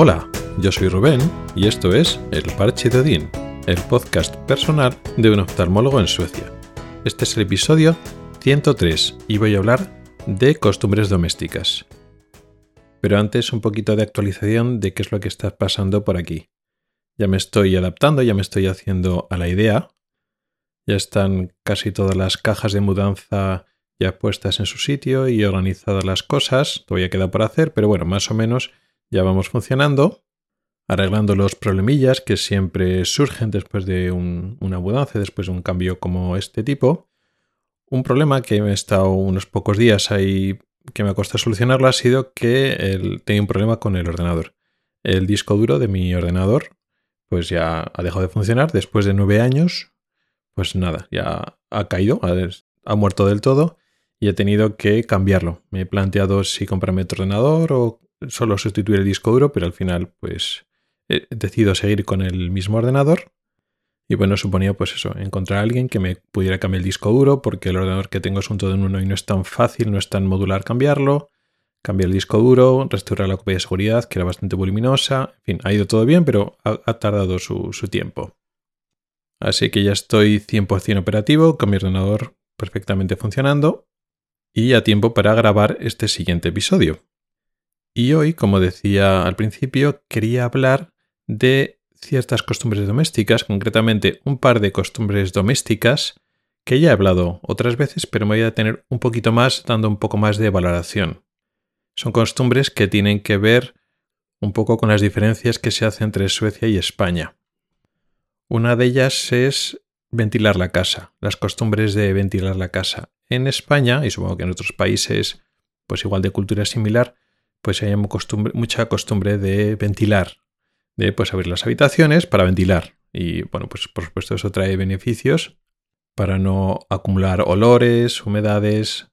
Hola, yo soy Rubén y esto es El Parche de Odín, el podcast personal de un oftalmólogo en Suecia. Este es el episodio 103 y voy a hablar de costumbres domésticas. Pero antes un poquito de actualización de qué es lo que está pasando por aquí. Ya me estoy adaptando, ya me estoy haciendo a la idea. Ya están casi todas las cajas de mudanza ya puestas en su sitio y organizadas las cosas. Todavía queda por hacer, pero bueno, más o menos ya vamos funcionando, arreglando los problemillas que siempre surgen después de una mudanza, después de un cambio como este tipo. Un problema que me he estado unos pocos días ahí que me costado solucionarlo ha sido que el, tenía un problema con el ordenador. El disco duro de mi ordenador pues ya ha dejado de funcionar después de nueve años. Pues nada, ya ha caído, ha, ha muerto del todo y he tenido que cambiarlo. Me he planteado si comprarme otro ordenador o solo sustituir el disco duro, pero al final pues he decidido seguir con el mismo ordenador. Y bueno, suponía pues eso, encontrar a alguien que me pudiera cambiar el disco duro, porque el ordenador que tengo es un todo en uno y no es tan fácil, no es tan modular cambiarlo. Cambiar el disco duro, restaurar la copia de seguridad, que era bastante voluminosa. En fin, ha ido todo bien, pero ha, tardado su, su tiempo. Así que ya estoy 100% operativo, con mi ordenador perfectamente funcionando y a tiempo para grabar este siguiente episodio. Y hoy, como decía al principio, quería hablar de ciertas costumbres domésticas, concretamente un par de costumbres domésticas que ya he hablado otras veces, pero me voy a tener un poquito más dando un poco más de valoración. Son costumbres que tienen que ver un poco con las diferencias que se hacen entre Suecia y España. Una de ellas es ventilar la casa, las costumbres de ventilar la casa. En España, y supongo que en otros países, pues igual de cultura similar, pues hay mucha costumbre de ventilar, de pues abrir las habitaciones para ventilar. Y bueno, pues por supuesto eso trae beneficios para no acumular olores, humedades,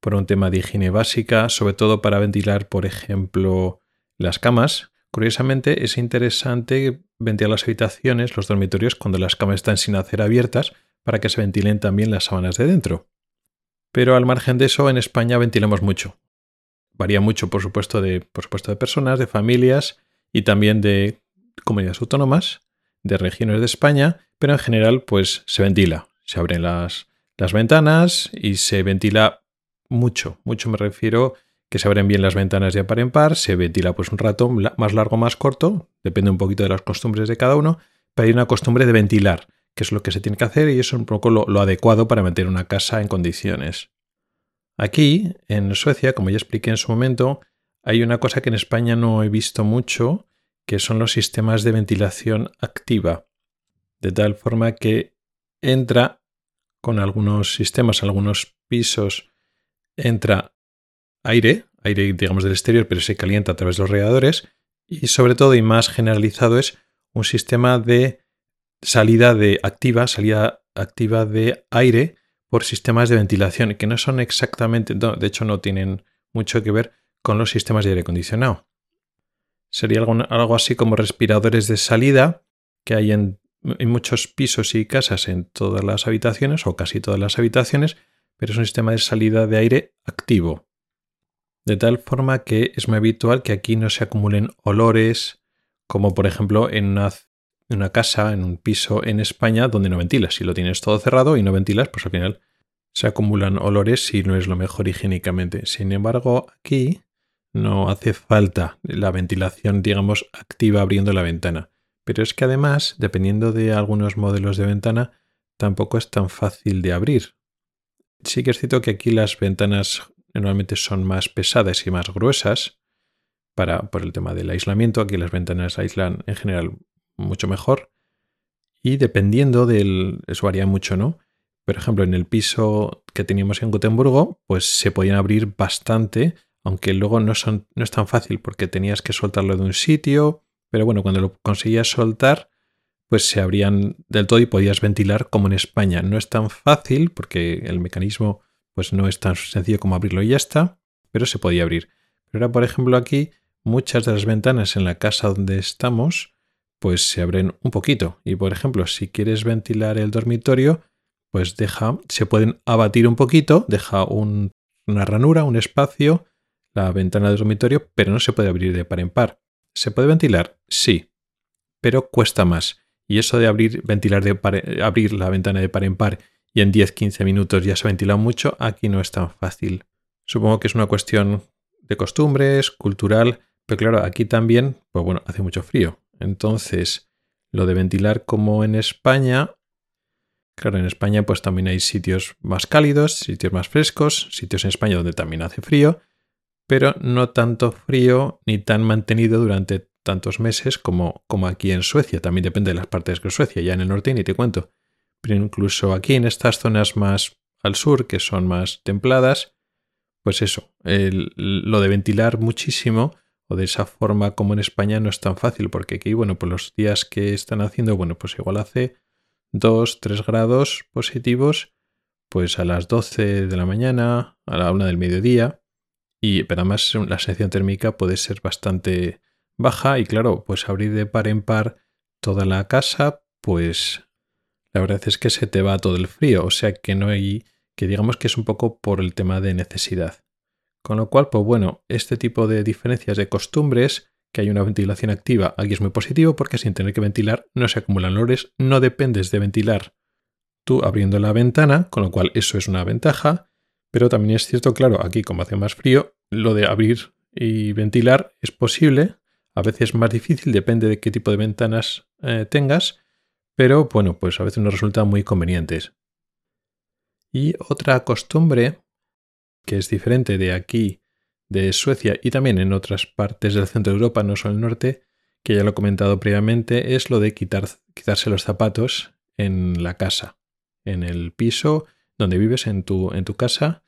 por un tema de higiene básica, sobre todo para ventilar, por ejemplo, las camas. Curiosamente es interesante ventilar las habitaciones, los dormitorios, cuando las camas están sin hacer abiertas, para que se ventilen también las sábanas de dentro. Pero al margen de eso, en España ventilamos mucho. Varía mucho, por supuesto, de, por supuesto, de personas, de familias y también de comunidades autónomas, de regiones de España, pero en general, pues se ventila. Se abren las, las ventanas y se ventila mucho. Mucho me refiero que se abren bien las ventanas de par en par, se ventila pues un rato más largo más corto, depende un poquito de las costumbres de cada uno, pero hay una costumbre de ventilar, que es lo que se tiene que hacer y eso es un poco lo adecuado para meter una casa en condiciones. Aquí, en Suecia, como ya expliqué en su momento, hay una cosa que en España no he visto mucho, que son los sistemas de ventilación activa. De tal forma que entra con algunos sistemas, algunos pisos, entra aire, aire digamos del exterior, pero se calienta a través de los radiadores. Y sobre todo y más generalizado es un sistema de salida de activa, salida activa de aire por sistemas de ventilación que no son exactamente, de hecho no tienen mucho que ver con los sistemas de aire acondicionado. Sería algo, así como respiradores de salida que hay en, en, muchos pisos y casas en todas las habitaciones o casi todas las habitaciones, pero es un sistema de salida de aire activo. De tal forma que es muy habitual que aquí no se acumulen olores, como por ejemplo en una una casa, en un piso en España donde no ventilas. Si lo tienes todo cerrado y no ventilas, pues al final se acumulan olores y no es lo mejor higiénicamente. Sin embargo, aquí no hace falta la ventilación, digamos, activa abriendo la ventana. Pero es que además, dependiendo de algunos modelos de ventana, tampoco es tan fácil de abrir. Sí que es cierto que aquí las ventanas normalmente son más pesadas y más gruesas para, por el tema del aislamiento. Aquí las ventanas aíslan en general mucho mejor. Y dependiendo del... eso varía mucho, ¿no? Por ejemplo, en el piso que teníamos en Gotemburgo, pues se podían abrir bastante, aunque luego no, son, no es tan fácil porque tenías que soltarlo de un sitio, pero bueno, cuando lo conseguías soltar, pues se abrían del todo y podías ventilar como en España. No es tan fácil porque el mecanismo pues no es tan sencillo como abrirlo y ya está, pero se podía abrir. Pero ahora, por ejemplo, aquí muchas de las ventanas en la casa donde estamos pues se abren un poquito. Y por ejemplo, si quieres ventilar el dormitorio, pues deja, se pueden abatir un poquito, deja una ranura, un espacio, la ventana del dormitorio, pero no se puede abrir de par en par. ¿Se puede ventilar? Sí, pero cuesta más. Y eso de abrir, ventilar de abrir la ventana de par en par y en 10-15 minutos ya se ha ventilado mucho, aquí no es tan fácil. Supongo que es una cuestión de costumbres, cultural, pero claro, aquí también, pues bueno, hace mucho frío. Entonces, lo de ventilar como en España, claro, en España pues también hay sitios más cálidos, sitios más frescos, sitios en España donde también hace frío, pero no tanto frío ni tan mantenido durante tantos meses como, como aquí en Suecia. También depende de las partes de Suecia, ya en el norte ni te cuento. Pero incluso aquí en estas zonas más al sur, que son más templadas, pues eso, lo de ventilar muchísimo o de esa forma como en España no es tan fácil, porque aquí, bueno, pues los días que están haciendo, bueno, pues igual hace 2, 3 grados positivos, pues a las 12 de la mañana, a la 1 del mediodía, y pero además la sensación térmica puede ser bastante baja y claro, pues abrir de par en par toda la casa, pues la verdad es que se te va todo el frío, o sea que no hay, que digamos que es un poco por el tema de necesidad. Con lo cual, pues bueno, este tipo de diferencias de costumbres, que hay una ventilación activa, aquí es muy positivo porque sin tener que ventilar no se acumulan olores, no dependes de ventilar tú abriendo la ventana, con lo cual eso es una ventaja, pero también es cierto, claro, aquí como hace más frío, lo de abrir y ventilar es posible, a veces más difícil, depende de qué tipo de ventanas eh, tengas, pero bueno, pues a veces nos resultan muy convenientes. Y otra costumbre que es diferente de aquí, de Suecia y también en otras partes del centro de Europa, no solo el norte, que ya lo he comentado previamente, es lo de quitar, quitarse los zapatos en la casa, en el piso donde vives en tu, en tu casa,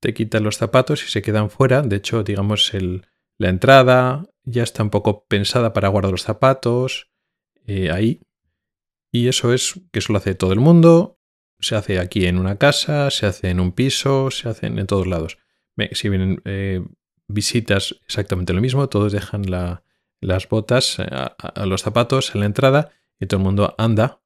te quitan los zapatos y se quedan fuera. De hecho, digamos, el, la entrada ya está un poco pensada para guardar los zapatos eh, ahí y eso es que eso lo hace todo el mundo. Se hace aquí en una casa, se hace en un piso, se hace en todos lados. Si vienen eh, visitas, exactamente lo mismo. Todos dejan las botas eh, a, los zapatos en la entrada y todo el mundo anda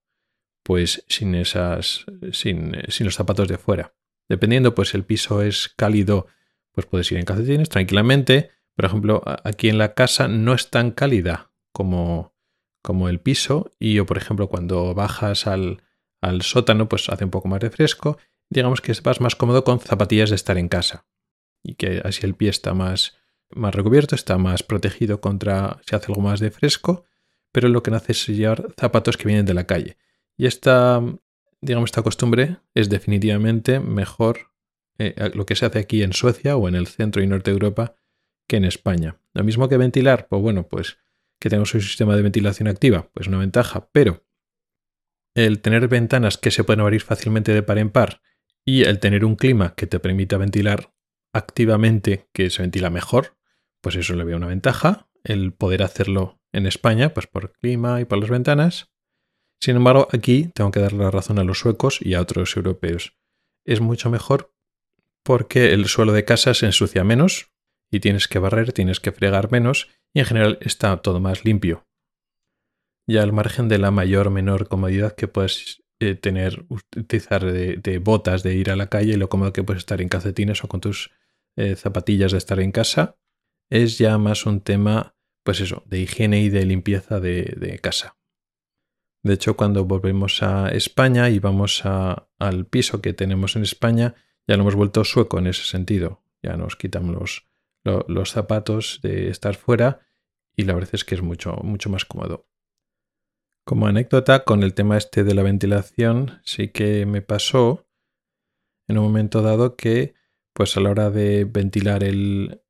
pues sin esas sin, sin, los zapatos de fuera. Dependiendo, pues el piso es cálido, pues puedes ir en calcetines tranquilamente. Por ejemplo, aquí en la casa no es tan cálida como, como el piso y o por ejemplo cuando bajas al, al sótano pues hace un poco más de fresco. Digamos que vas más cómodo con zapatillas de estar en casa y que así el pie está más, más recubierto, está más protegido contra si hace algo más de fresco, pero lo que hace es llevar zapatos que vienen de la calle. Y esta, digamos, esta costumbre es definitivamente mejor eh, lo que se hace aquí en Suecia o en el centro y norte de Europa que en España. Lo mismo que ventilar, pues bueno, pues que tenemos un sistema de ventilación activa, pues una ventaja, pero el tener ventanas que se pueden abrir fácilmente de par en par y el tener un clima que te permita ventilar activamente, que se ventila mejor, pues eso le veo una ventaja. El poder hacerlo en España, pues por clima y por las ventanas. Sin embargo, aquí tengo que dar la razón a los suecos y a otros europeos. Es mucho mejor porque el suelo de casa se ensucia menos y tienes que barrer, tienes que fregar menos y en general está todo más limpio. Ya al margen de la mayor o menor comodidad que puedes eh, tener, utilizar de, botas, de ir a la calle y lo cómodo que puedes estar en calcetines o con tus eh, zapatillas de estar en casa, es ya más un tema, pues eso, de higiene y de limpieza de, casa. De hecho, cuando volvemos a España y vamos al piso que tenemos en España, ya lo hemos vuelto sueco en ese sentido. Ya nos quitamos los, los zapatos de estar fuera y la verdad es que es mucho, mucho más cómodo. Como anécdota, con el tema este de la ventilación, sí que me pasó en un momento dado que, pues a la hora de ventilar el,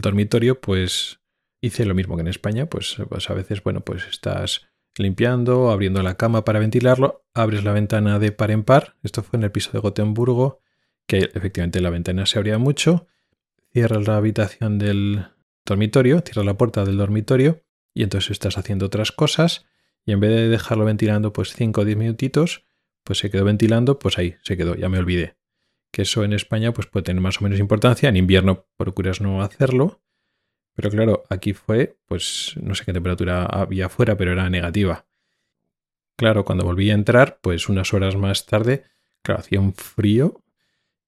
dormitorio, pues hice lo mismo que en España, pues, pues, a veces, bueno, pues estás limpiando, abriendo la cama para ventilarlo, abres la ventana de par en par, esto fue en el piso de Gotemburgo, que efectivamente la ventana se abría mucho, cierras la habitación del dormitorio, cierras la puerta del dormitorio y entonces estás haciendo otras cosas y en vez de dejarlo ventilando pues 5 o 10 minutitos, pues se quedó ventilando, pues ahí se quedó, ya me olvidé. Que eso en España pues puede tener más o menos importancia, en invierno procuras no hacerlo, pero claro, aquí fue, pues no sé qué temperatura había afuera, pero era negativa. Claro, cuando volví a entrar, pues unas horas más tarde, claro, hacía un frío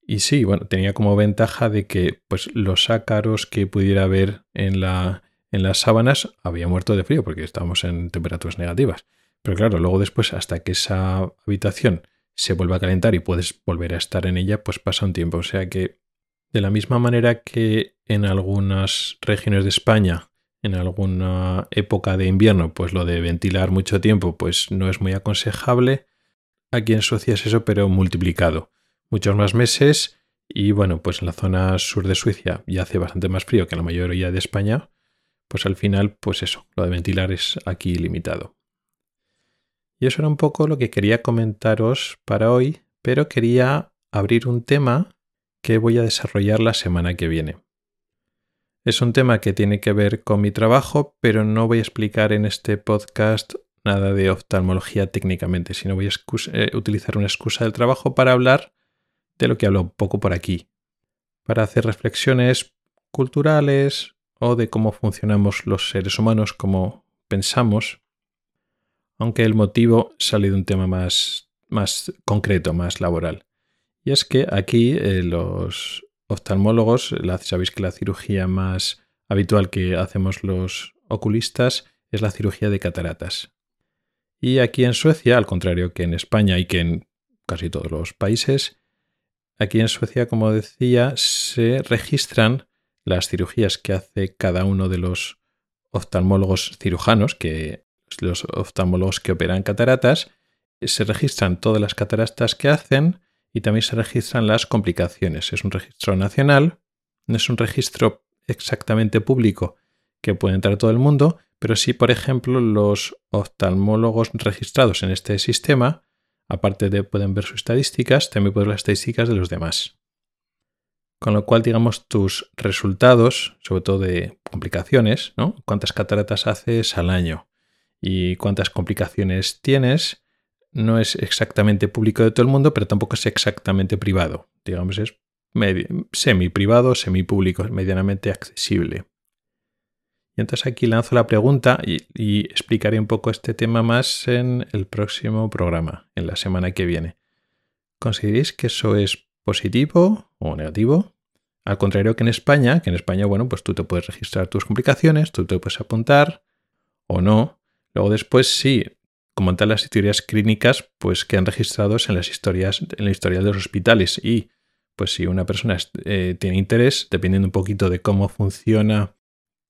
y sí, bueno, tenía como ventaja de que pues, los ácaros que pudiera haber en, la, en las sábanas había muerto de frío porque estábamos en temperaturas negativas. Pero claro, luego después, hasta que esa habitación se vuelva a calentar y puedes volver a estar en ella, pues pasa un tiempo. O sea que de la misma manera que en algunas regiones de España, en alguna época de invierno, pues lo de ventilar mucho tiempo, pues no es muy aconsejable. Aquí en Suecia es eso, pero multiplicado. Muchos más meses y bueno, pues en la zona sur de Suecia ya hace bastante más frío que la mayoría de España, pues al final, pues eso, lo de ventilar es aquí limitado. Y eso era un poco lo que quería comentaros para hoy, pero quería abrir un tema que voy a desarrollar la semana que viene. Es un tema que tiene que ver con mi trabajo, pero no voy a explicar en este podcast nada de oftalmología técnicamente, sino voy a eh, utilizar una excusa del trabajo para hablar de lo que hablo un poco por aquí, para hacer reflexiones culturales o de cómo funcionamos los seres humanos, cómo pensamos aunque el motivo sale de un tema más, más concreto, más laboral. Y es que aquí eh, los oftalmólogos, sabéis que la cirugía más habitual que hacemos los oculistas es la cirugía de cataratas. Y aquí en Suecia, al contrario que en España y que en casi todos los países, aquí en Suecia, como decía, se registran las cirugías que hace cada uno de los oftalmólogos cirujanos, que los oftalmólogos que operan cataratas, se registran todas las cataratas que hacen y también se registran las complicaciones. Es un registro nacional, no es un registro exactamente público que puede entrar todo el mundo, pero sí, por ejemplo, los oftalmólogos registrados en este sistema, aparte de pueden ver sus estadísticas, también pueden ver las estadísticas de los demás. Con lo cual, digamos, tus resultados, sobre todo de complicaciones, ¿no? ¿Cuántas cataratas haces al año? y cuántas complicaciones tienes, no es exactamente público de todo el mundo, pero tampoco es exactamente privado. Digamos, es semi privado, semi público, medianamente accesible. Y entonces aquí lanzo la pregunta y, y, explicaré un poco este tema más en el próximo programa, en la semana que viene. ¿Consideréis que eso es positivo o negativo? Al contrario que en España, que en España, bueno, pues tú te puedes registrar tus complicaciones, tú te puedes apuntar o no, Luego después sí, como tal las historias clínicas, pues quedan registrados en las historias, en la historia de los hospitales. Y pues si una persona eh, tiene interés, dependiendo un poquito de cómo funciona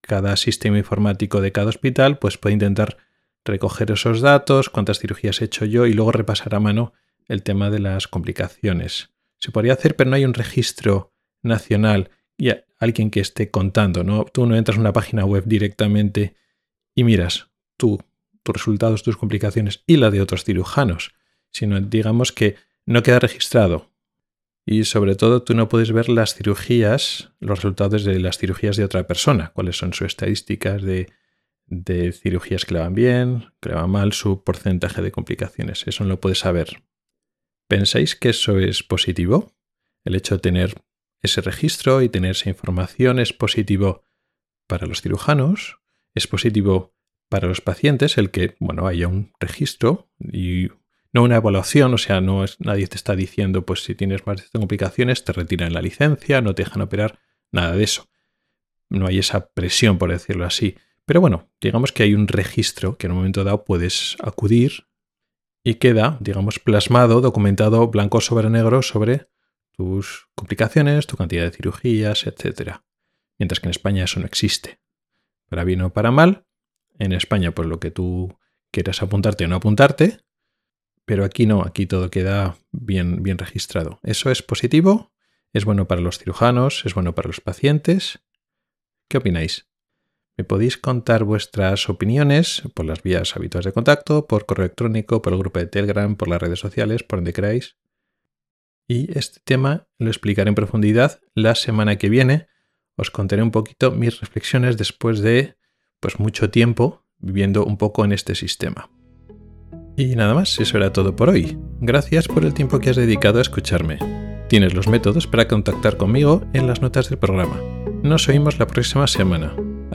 cada sistema informático de cada hospital, pues puede intentar recoger esos datos, cuántas cirugías he hecho yo y luego repasar a mano el tema de las complicaciones. Se podría hacer, pero no hay un registro nacional y alguien que esté contando, ¿no? Tú no entras en una página web directamente y miras, tú tus resultados, tus complicaciones y la de otros cirujanos, sino digamos que no queda registrado. Y sobre todo tú no puedes ver las cirugías, los resultados de las cirugías de otra persona, cuáles son sus estadísticas de, de cirugías que le van bien, que le van mal, su porcentaje de complicaciones. Eso no lo puedes saber. ¿Pensáis que eso es positivo? El hecho de tener ese registro y tener esa información es positivo para los cirujanos, es positivo para los pacientes el que, bueno, haya un registro y no una evaluación, o sea, no es, nadie te está diciendo, pues si tienes más de complicaciones, te retiran la licencia, no te dejan operar, nada de eso. No hay esa presión, por decirlo así. Pero bueno, digamos que hay un registro que en un momento dado puedes acudir y queda, digamos, plasmado, documentado blanco sobre negro sobre tus complicaciones, tu cantidad de cirugías, etc. Mientras que en España eso no existe. Para bien o para mal, en España, pues lo que tú quieras apuntarte o no apuntarte, pero aquí no, aquí todo queda bien, bien registrado. Eso es positivo, es bueno para los cirujanos, es bueno para los pacientes. ¿Qué opináis? Me podéis contar vuestras opiniones por las vías habituales de contacto, por correo electrónico, por el grupo de Telegram, por las redes sociales, por donde queráis. Y este tema lo explicaré en profundidad la semana que viene. Os contaré un poquito mis reflexiones después de pues mucho tiempo viviendo un poco en este sistema. Y nada más, eso era todo por hoy. Gracias por el tiempo que has dedicado a escucharme. Tienes los métodos para contactar conmigo en las notas del programa. Nos oímos la próxima semana.